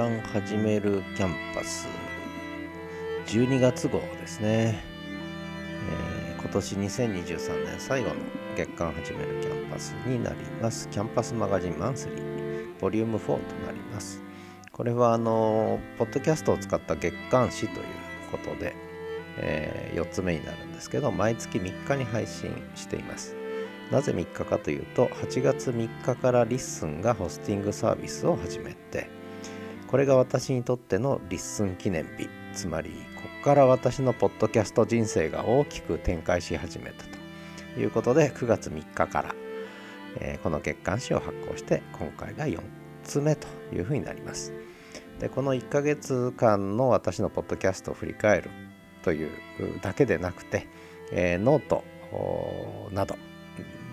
月刊はじめる Camp@Us。12月号ですね、えー、今年2023年最後の月刊はじめる Camp@Us になります。 Camp@Us Magazine Monthly Volume 4となります。これはあのポッドキャストを使った月刊誌ということで、えー、4つ目になるんですけど毎月3日に配信しています。なぜ3日かというと8月3日から LISTEN がホスティングサービスを始めてこれが私にとっての LISTEN 記念日。つまりここから私のポッドキャスト人生が大きく展開し始めたと。いうことで9月3日から、えー、この月刊誌を発行して今回が4つ目というふうになります。でこの1ヶ月間の私のポッドキャストを振り返るというだけでなくて、えー、ノートなど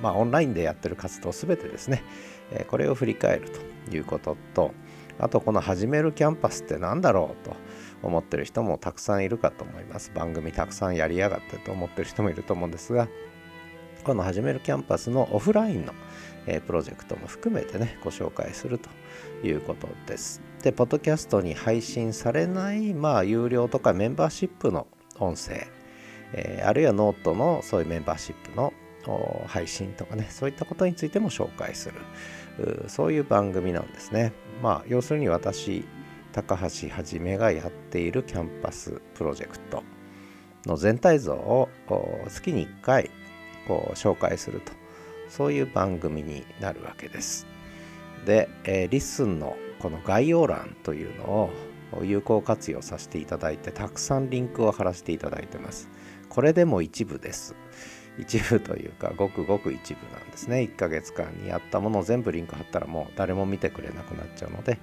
まあ、オンラインでやってる活動すべてですね、えこれを振り返るということとあとこのはじめる Camp@Us って何だろうと思ってる人もたくさんいるかと思います。番組たくさんやりやがってと思ってる人もいると思うんですがこのはじめる Camp@Us のオフラインの、えプロジェクトも含めてねご紹介するということです。でポッドキャストに配信されないまあ有料とかメンバーシップの音声、えー、あるいはノートのそういうメンバーシップの配信とかねそういったことについても紹介するそういう番組なんですね。まあ要するに私高橋はじめがやっている Camp@Us プロジェクトの全体像を月に1回こう紹介すると。そういう番組になるわけです。で、えー、 LISTEN のこの概要欄というのを有効活用させていただいてたくさんリンクを貼らせていただいてます。これでも一部です。一部というかごくごく一部なんですね。1ヶ月間にやったものを全部リンク貼ったらもう誰も見てくれなくなっちゃうので、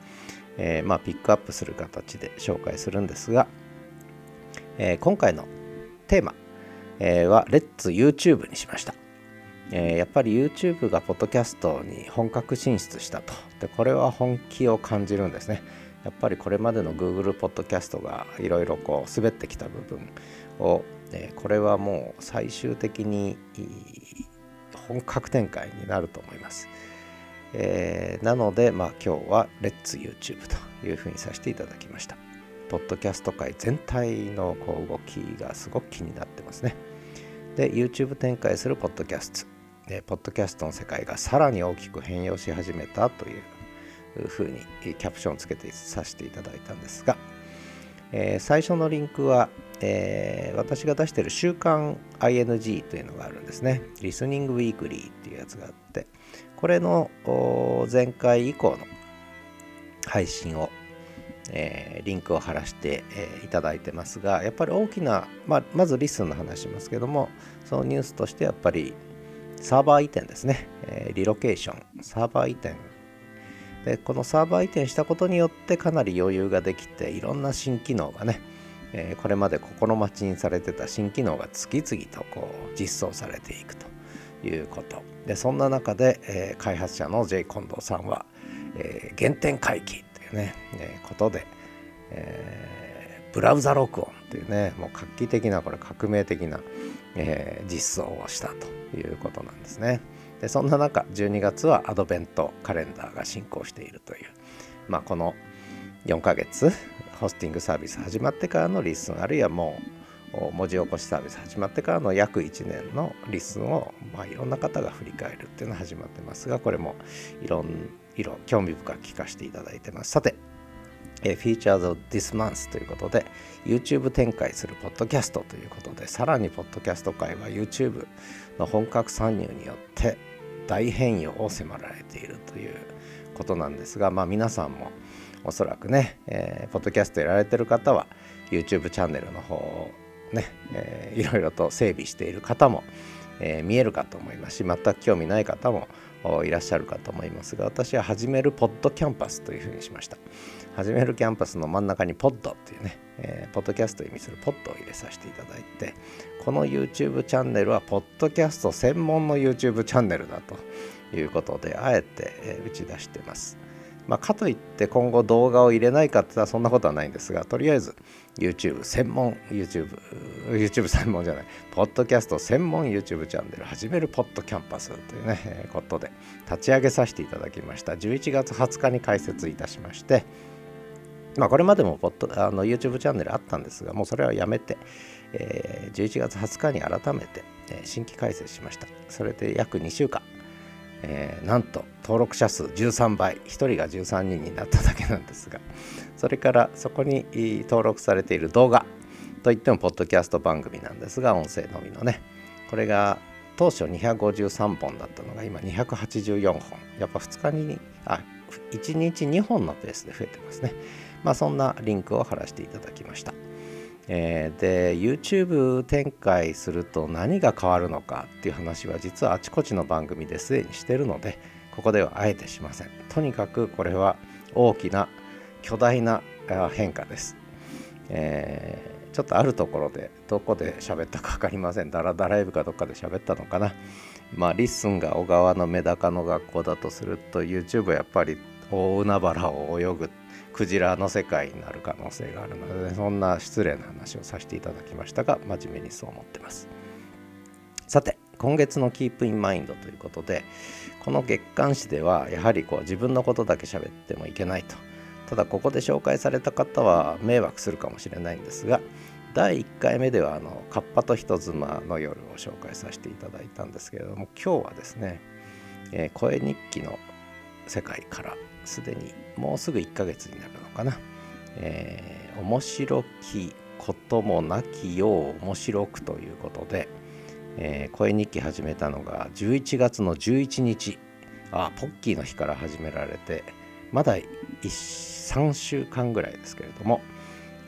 えー、まあピックアップする形で紹介するんですが、えー、今回のテーマ、えー、は「レッツ YouTube」にしました、え、やっぱり YouTube がポッドキャストに本格進出したと。でこれは本気を感じるんですね。やっぱりこれまでの Google ポッドキャストがいろいろこう滑ってきた部分をでこれはもう最終的に本格展開になると思います。えー、なので、まあ、今日は「レッツ YouTube」というふうにさせていただきました。ポッドキャスト界全体のこう動きがすごく気になってますね。で、YouTube 展開するポッドキャスト。でポッドキャストの世界がさらに大きく変容し始めたというふうにキャプションをつけてさせていただいたんですが、えー、最初のリンクは、えー、私が出している週刊 ING というのがあるんですね。リスニングウィークリーっていうやつがあって、これの前回以降の配信を、えー、リンクを貼らせて、えー、いただいてますが、やっぱり大きな、まあ、まずリスンの話しますけども、そのニュースとしてやっぱりサーバー移転ですね、えー、リロケーション、サーバー移転でこのサーバー移転したことによってかなり余裕ができていろんな新機能がね、えー、これまで心待ちにされてた新機能が次々とこう実装されていくということでそんな中で、えー、開発者の J 近藤さんは、えー、原点回帰というね、え、ことで、え、ブラウザ録音というねもう画期的なこれ革命的な、え、実装をしたということなんですね。でそんな中12月はアドベントカレンダーが進行しているという、まあ、この4ヶ月ホスティングサービス始まってからの LISTEN あるいはもう文字起こしサービス始まってからの約1年の LISTEN を、まあ、いろんな方が振り返るっていうのが始まってますがこれもいろんいろ興味深く聞かせていただいてます。さてえー、Features of This Month ということで YouTube 展開するポッドキャストということでさらにポッドキャスト界は YouTube の本格参入によって大変容を迫られているということなんですが、まあ、皆さんもおそらくね、えー、ポッドキャストやられてる方は YouTube チャンネルの方をね、えー、いろいろと整備している方も、えー、見えるかと思いますし全く興味ない方もいらっしゃるかと思いますが私は始めるポッドキャンパスというふうにしました。始めるキャンパスの真ん中にポッドっていうね、えー、ポッドキャストを意味するポッドを入れさせていただいてこの YouTube チャンネルはポッドキャスト専門の YouTube チャンネルだということであえて、えー、打ち出してますまあ、かといって今後動画を入れないかって言ったらそんなことはないんですが、とりあえず YouTube 専門 YouTube、YouTube 専門じゃない、ポッドキャスト専門 YouTube チャンネル始めるポッドキャンパスというね、ことで立ち上げさせていただきました。11月20日に開設いたしまして、まあ、これまでもポッドあの YouTube チャンネルあったんですが、もうそれはやめて、えー、11月20日に改めて、えー、新規開設しました。それで約2週間、えー、なんと登録者数13倍、1人が13人になっただけなんですが、それからそこに登録されている動画といっても、ポッドキャスト番組なんですが、音声のみのね、これが当初253本だったのが今284本。やっぱ2日に、あ、1日2本のペースで増えてますね。まあ、そんなリンクを貼らせていただきました。えー、で YouTube 展開すると何が変わるのかっていう話は実はあちこちの番組ですでにしてるのでここではあえてしません。とにかくこれは大きな巨大な変化です、えー、ちょっとあるところでどこで喋ったか分かりません。ダラダライブかどっかで喋ったのかな。まあ LISTEN が小川のメダカの学校だとすると YouTube はやっぱり大海原を泳ぐクジラの世界になる可能性があるのでそんな失礼な話をさせていただきましたが真面目にそう思ってます。さて今月のキープインマインドということでこの月刊誌ではやはりこう自分のことだけ喋ってもいけないと。ただここで紹介された方は迷惑するかもしれないんですが第1回目ではあのカッパと人妻の夜を紹介させていただいたんですけれども今日はですね、えー、声日記の世界からすでにもうすぐ1ヶ月になるのかな。えー、面白きこともなきよう面白くということで、えー、声日記始めたのが11月の11日あポッキーの日から始められてまだ3週間ぐらいですけれども、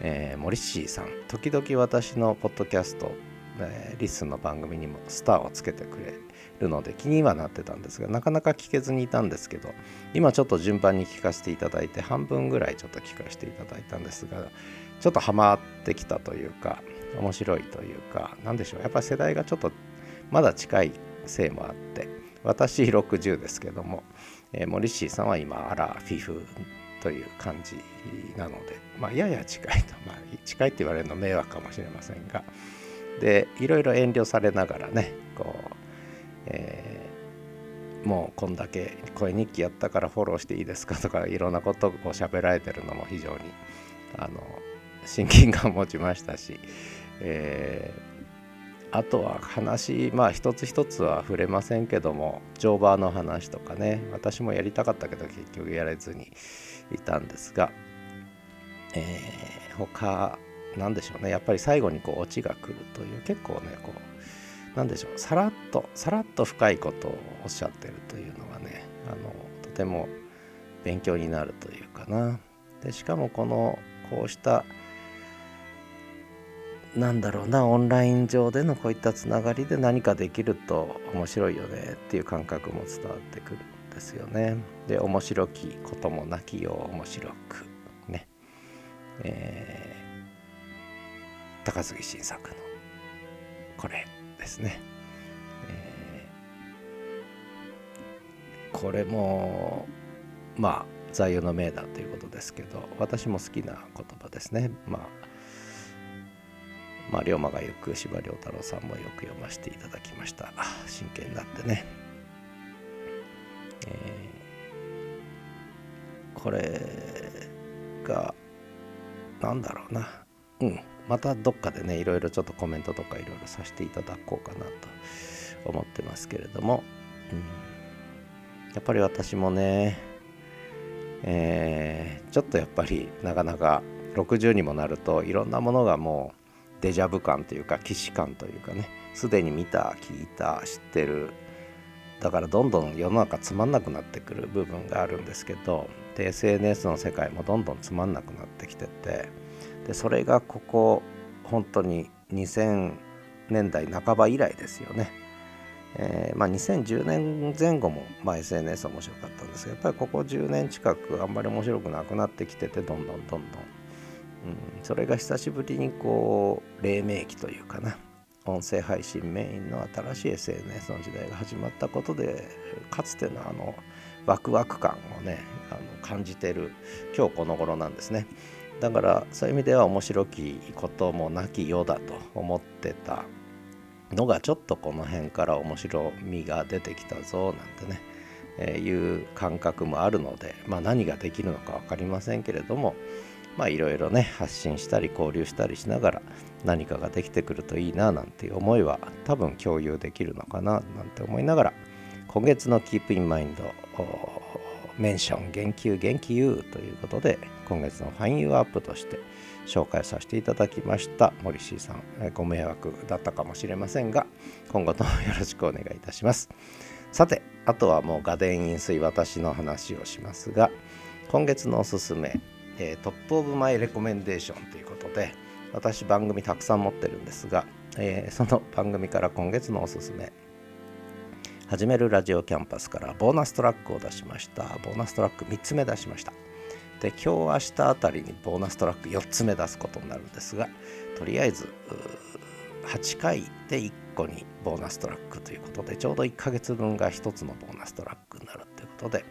えー、モリッシーさん時々私のポッドキャスト、えー、リスの番組にもスターをつけてくれるので気にはなってたんですがなかなか聞けずにいたんですけど今ちょっと順番に聞かせていただいて半分ぐらいちょっと聞かせていただいたんですがちょっとハマってきたというか面白いというか何でしょうやっぱり世代がちょっとまだ近いせいもあって私60ですけども、えー、モリッシーさんは今アラフィフという感じなので、まあ、やや近いと、まあ、近いって言われるの迷惑かもしれませんがでいろいろ遠慮されながらねこうえー、もうこんだけ声日記やったからフォローしていいですかとかいろんなことをこう喋られてるのも非常にあの親近感を持ちましたし、えー、あとは話まあ一つ一つは触れませんけども乗馬の話とかね私もやりたかったけど結局やれずにいたんですが、えー、他なんでしょうねやっぱり最後にこうオチが来るという結構ねこう何でしょうさらっとさらっと深いことをおっしゃってるというのがねあのとても勉強になるというかなでしかもこのこうしたなんだろうなオンライン上でのこういったつながりで何かできると面白いよねっていう感覚も伝わってくるんですよね。で面白きこともなきよう面白くね。えー、高杉晋作のこれですね。えー、これもまあ座右の銘だということですけど私も好きな言葉ですね。まあまあ、龍馬が行く司馬太郎さんもよく読ませていただきました。真剣になってね。えー、これが、なんだろうな。うん。またどっかでねいろいろちょっとコメントとかいろいろさせていただこうかなと思ってますけれども、うん、やっぱり私もね、えー、ちょっとやっぱりなかなか60にもなるといろんなものがもうデジャブ感というか既視感というかねすでに見た聞いた知ってる。だからどんどん世の中つまんなくなってくる部分があるんですけどで SNS の世界もどんどんつまんなくなってきててでそれがここ本当に2000年代半ば以来ですよね。えー、まあ、2010年前後も、まあ、SNS 面白かったんですけどやっぱりここ10年近くあんまり面白くなくなってきててどんどんどんどん、うん、それが久しぶりにこう黎明期というかな音声配信メインの新しい SNS の時代が始まったことでかつてのあのワクワク感をねあの感じてる今日この頃なんですね。だからそういう意味では面白きこともなきようだと思ってたのがちょっとこの辺から面白みが出てきたぞなんてね、えー、いう感覚もあるので、まあ、何ができるのか分かりませんけれどもまあいろいろね発信したり交流したりしながら何かができてくるといいななんていう思いは多分共有できるのかななんて思いながら今月のキープインマインドメンション言及元気 U ということで今月の Find You Up として紹介させていただきました。森氏さんえご迷惑だったかもしれませんが今後ともよろしくお願いいたします。さてあとはもう我田引水私の話をしますが今月のおすすめ、えー、 Top of My Recommendation ということで私番組たくさん持ってるんですが、えー、その番組から今月のおすすめ始めるラジオキャンパスからボーナストラックを出しました。ボーナストラック3つ目出しました。で今日明日あたりにボーナストラック4つ目出すことになるんですがとりあえず8回で1個にボーナストラックということでちょうど1ヶ月分が1つのボーナストラックになるということで、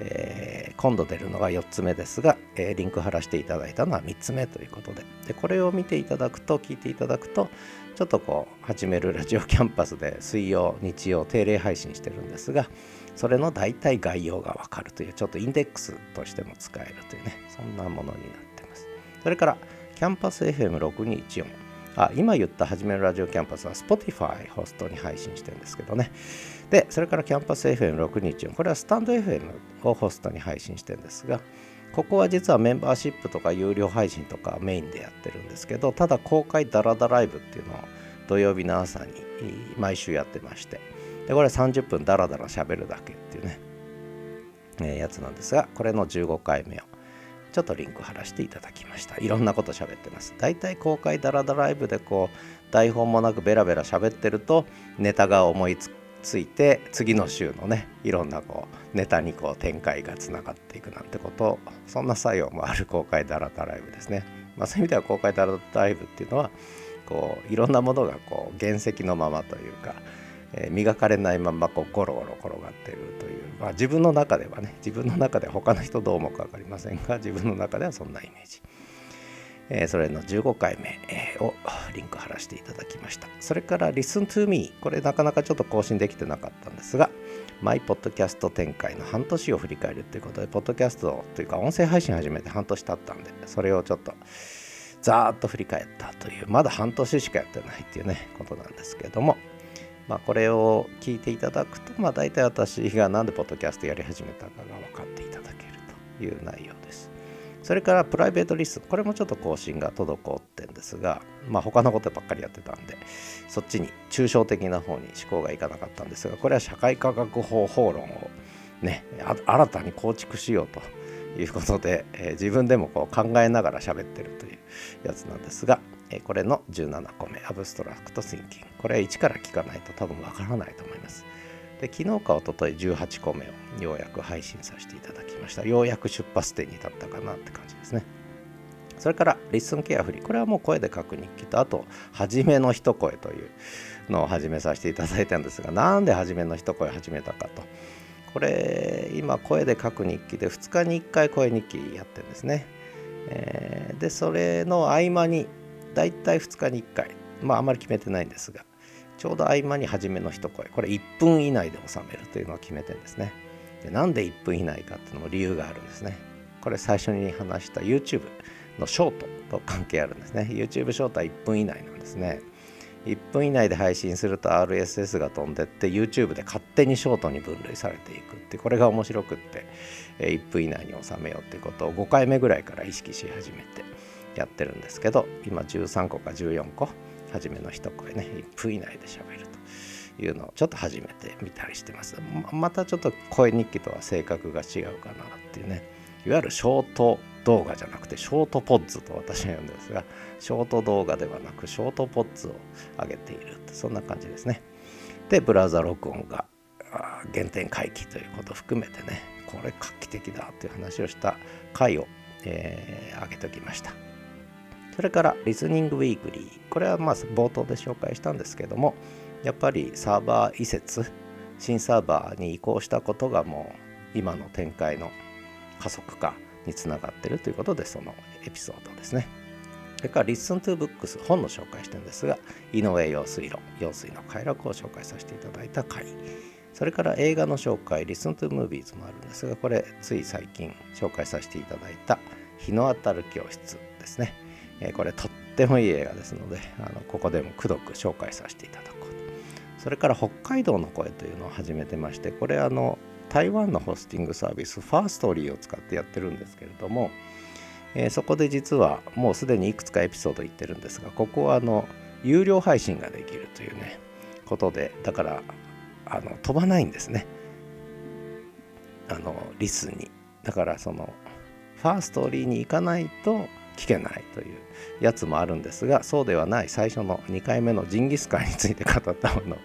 えー、今度出るのが4つ目ですが、えー、リンク貼らせていただいたのは3つ目ということででこれを見ていただくと聞いていただくとちょっとこう始めるラジオキャンパスで水曜日曜定例配信してるんですがそれの大体概要がわかるというちょっとインデックスとしても使えるというねそんなものになってます。それからキャンパス FM6214 あ今言った始めるラジオキャンパスは Spotify ホストに配信してるんですけどね。でそれからキャンパス FM6214 これはスタンド FM をホストに配信してるんですがここは実はメンバーシップとか有料配信とかメインでやってるんですけどただ公開ダラダライブっていうのを土曜日の朝に毎週やってましてでこれ30分ダラダラ喋るだけっていうね、えー、やつなんですがこれの15回目をちょっとリンク貼らせていただきました。いろんなこと喋ってます。だいたい公開ダラダライブでこう台本もなくベラベラ喋ってるとネタが思いつついて次の週のねいろんなこうネタにこう展開がつながっていくなんてことそんな作用もある公開ダラダライブですね、まあ、そういう意味では公開ダラダライブっていうのはこういろんなものがこう原石のままというか、えー、磨かれないままこうゴロゴロ転がってるという、まあ、自分の中ではね自分の中で他の人どう思うか分かりませんが自分の中ではそんなイメージ。えー、それの15回目、をリンク貼らせていただきました。それから Listen to Me、これなかなかちょっと更新できてなかったんですが、マイポッドキャスト展開の半年を振り返るということで、ポッドキャストというか音声配信始めて半年経ったんで、それをちょっとざーっと振り返ったという、まだ半年しかやってないっていうね、ことなんですけれども、まあ、これを聞いていただくと、まあ、大体私が何でポッドキャストやり始めたかが分かっていただけるという内容です。それからプライベートリスン、これもちょっと更新が滞ってんですが、まあ他のことばっかりやってたんで、そっちに抽象的な方に思考がいかなかったんですが、これは社会科学法法論をね、新たに構築しようということで、えー、自分でもこう考えながら喋ってるというやつなんですが、えー、これの17個目、アブストラクト・シンキング。これ1から聞かないと多分わからないと思います。で昨日か一昨日18個目をようやく配信させていただきました。ようやく出発点に立ったかなって感じですね。それからリスンケアフリー。これはもう声で書く日記とあと初めの一声というのを始めさせていただいたんですがなんで初めの一声始めたかと。これ今声で書く日記で2日に1回声日記やってるんですね、えー、でそれの合間にだいたい2日に1回。まああんまり決めてないんですが。ちょうど合間に初めの一声。これ1分以内で収めるというのを決めてんですね。でなんで1分以内かっていうのも理由があるんですね。これ最初に話した YouTube のショートと関係あるんですね。YouTube ショートは1分以内なんですね。1分以内で配信すると RSS が飛んでって YouTube で勝手にショートに分類されていくってこれが面白くって1分以内に収めようっていうことを5回目ぐらいから意識し始めてやってるんですけど今13個か14個初めの一声ね1分以内で喋るというのをちょっと始めてみたりしてます。またちょっと声日記とは性格が違うかなっていうねいわゆるショート動画じゃなくてショートポッズと私は言うんですがショート動画ではなくショートポッズを上げているそんな感じですね。でブラウザ録音が原点回帰ということを含めてねこれ画期的だという話をした回を、えー、上げておきました。それからリスニングウィークリー。これはまあ冒頭で紹介したんですけども、やっぱりサーバー移設、新サーバーに移行したことがもう今の展開の加速化につながっているということで、そのエピソードですね。それから Listen to Books 本の紹介してるんですが、井上陽水論、陽水の快楽を紹介させていただいた回。それから映画の紹介、Listen to Movies もあるんですが、これつい最近紹介させていただいた日の当たる教室ですね。え、これとってもいい映画ですので、あのここでもくどく紹介させていただこうと。それから北海道の声というのを始めてまして、これあの台湾のホスティングサービスファーストリーを使ってやってるんですけれども、えー、そこで実はもうすでにいくつかエピソード言ってるんですがここはあの有料配信ができるというねことでだからあの飛ばないんですねあのリスにだからその Firstory に行かないと聞けないというやつもあるんですがそうではない最初の2回目のジンギスカンについて語ったものを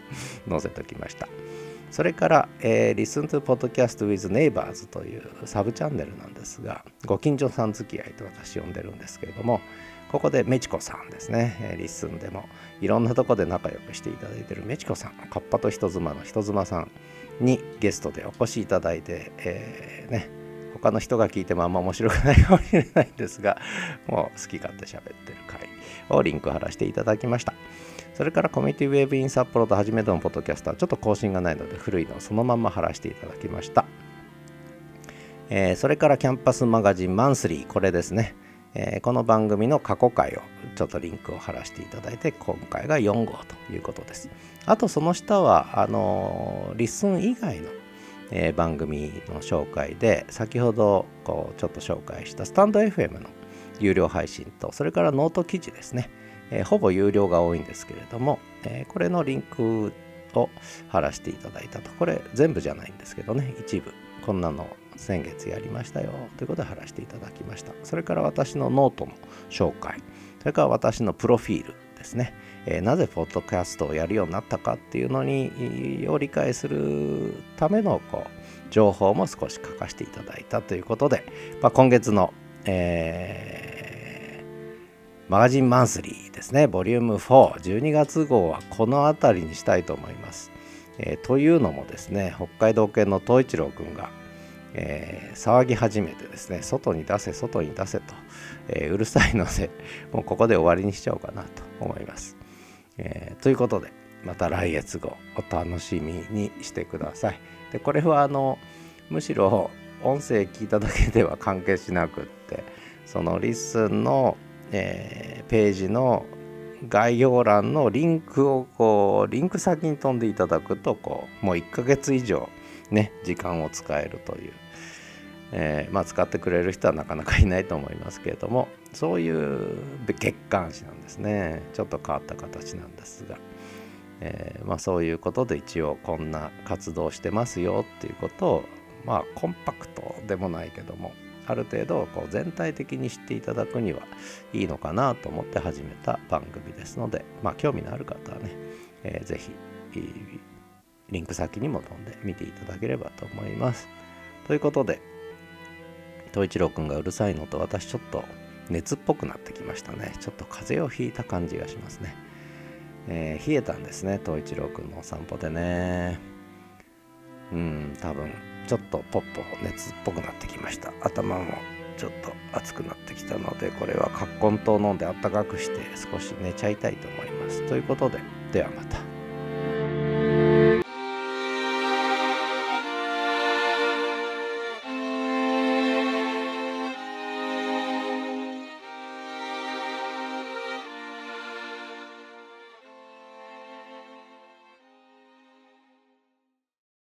載せておきました。それから、えー、Listen to Podcast with Neighbors というサブチャンネルなんですが、ご近所さん付き合いと私呼んでるんですけれども、ここでメチコさんですね、えー、 LISTEN でもいろんなとこで仲良くしていただいてるメチコさん、カッパと人妻の人妻さんにゲストでお越しいただいて、えー、ね、他の人が聞いてもあんま面白くないかもしれないんですが、もう好き勝手喋ってる回をリンク貼らせていただきました。それからコミュニティウェブイン札幌と初めてのポッドキャスター、ちょっと更新がないので古いのをそのまま貼らせていただきました。えー、それからキャンパスマガジンマンスリー、これですね。えー、この番組の過去回をちょっとリンクを貼らせていただいて、今回が4号ということです。あとその下は、あのー、 LISTEN 以外の、えー、番組の紹介で、先ほどこうちょっと紹介したスタンド FM の有料配信と、それからノート記事ですね。えー、ほぼ有料が多いんですけれども、えー、これのリンクを貼らせていただいたと。これ全部じゃないんですけどね、一部。こんなの先月やりましたよということで貼らせていただきました。それから私のノートの紹介。それから私のプロフィールですね。えー、なぜポッドキャストをやるようになったかっていうのにを理解するためのこう情報も少し書かせていただいたということで、まあ、今月の、えーマガジンマンスリーですね、ボリューム4、12月号はこの辺りにしたいと思います。えー、というのもですね、北海道犬の東一郎くんが、えー、騒ぎ始めてですね、外に出せ、外に出せと、えー、うるさいので、もうここで終わりにしちゃおうかなと思います。えということで、また来月号お楽しみにしてください。で、これはあの、むしろ音声聞いただけでは関係しなくって、その LISTEN のえー、ページの概要欄のリンクをこうリンク先に飛んでいただくとこうもう1ヶ月以上ね時間を使えるという、えー、まあ使ってくれる人はなかなかいないと思いますけれどもそういう月刊誌なんですねちょっと変わった形なんですが、えー、まあそういうことで一応こんな活動してますよっていうことをまあコンパクトでもないけどもある程度こう全体的に知っていただくにはいいのかなと思って始めた番組ですので、まあ、興味のある方はね、えー、ぜひリンク先にも飛んで見ていただければと思います。ということで、東一郎くんがうるさいのと私ちょっと熱っぽくなってきましたね。ちょっと風邪をひいた感じがしますね。えー、冷えたんですね、東一郎くんのお散歩でね。うん、多分ちょっとポッポ熱っぽくなってきました頭もちょっと熱くなってきたのでこれは葛根湯飲んであったかくして少し寝ちゃいたいと思いますということでではまた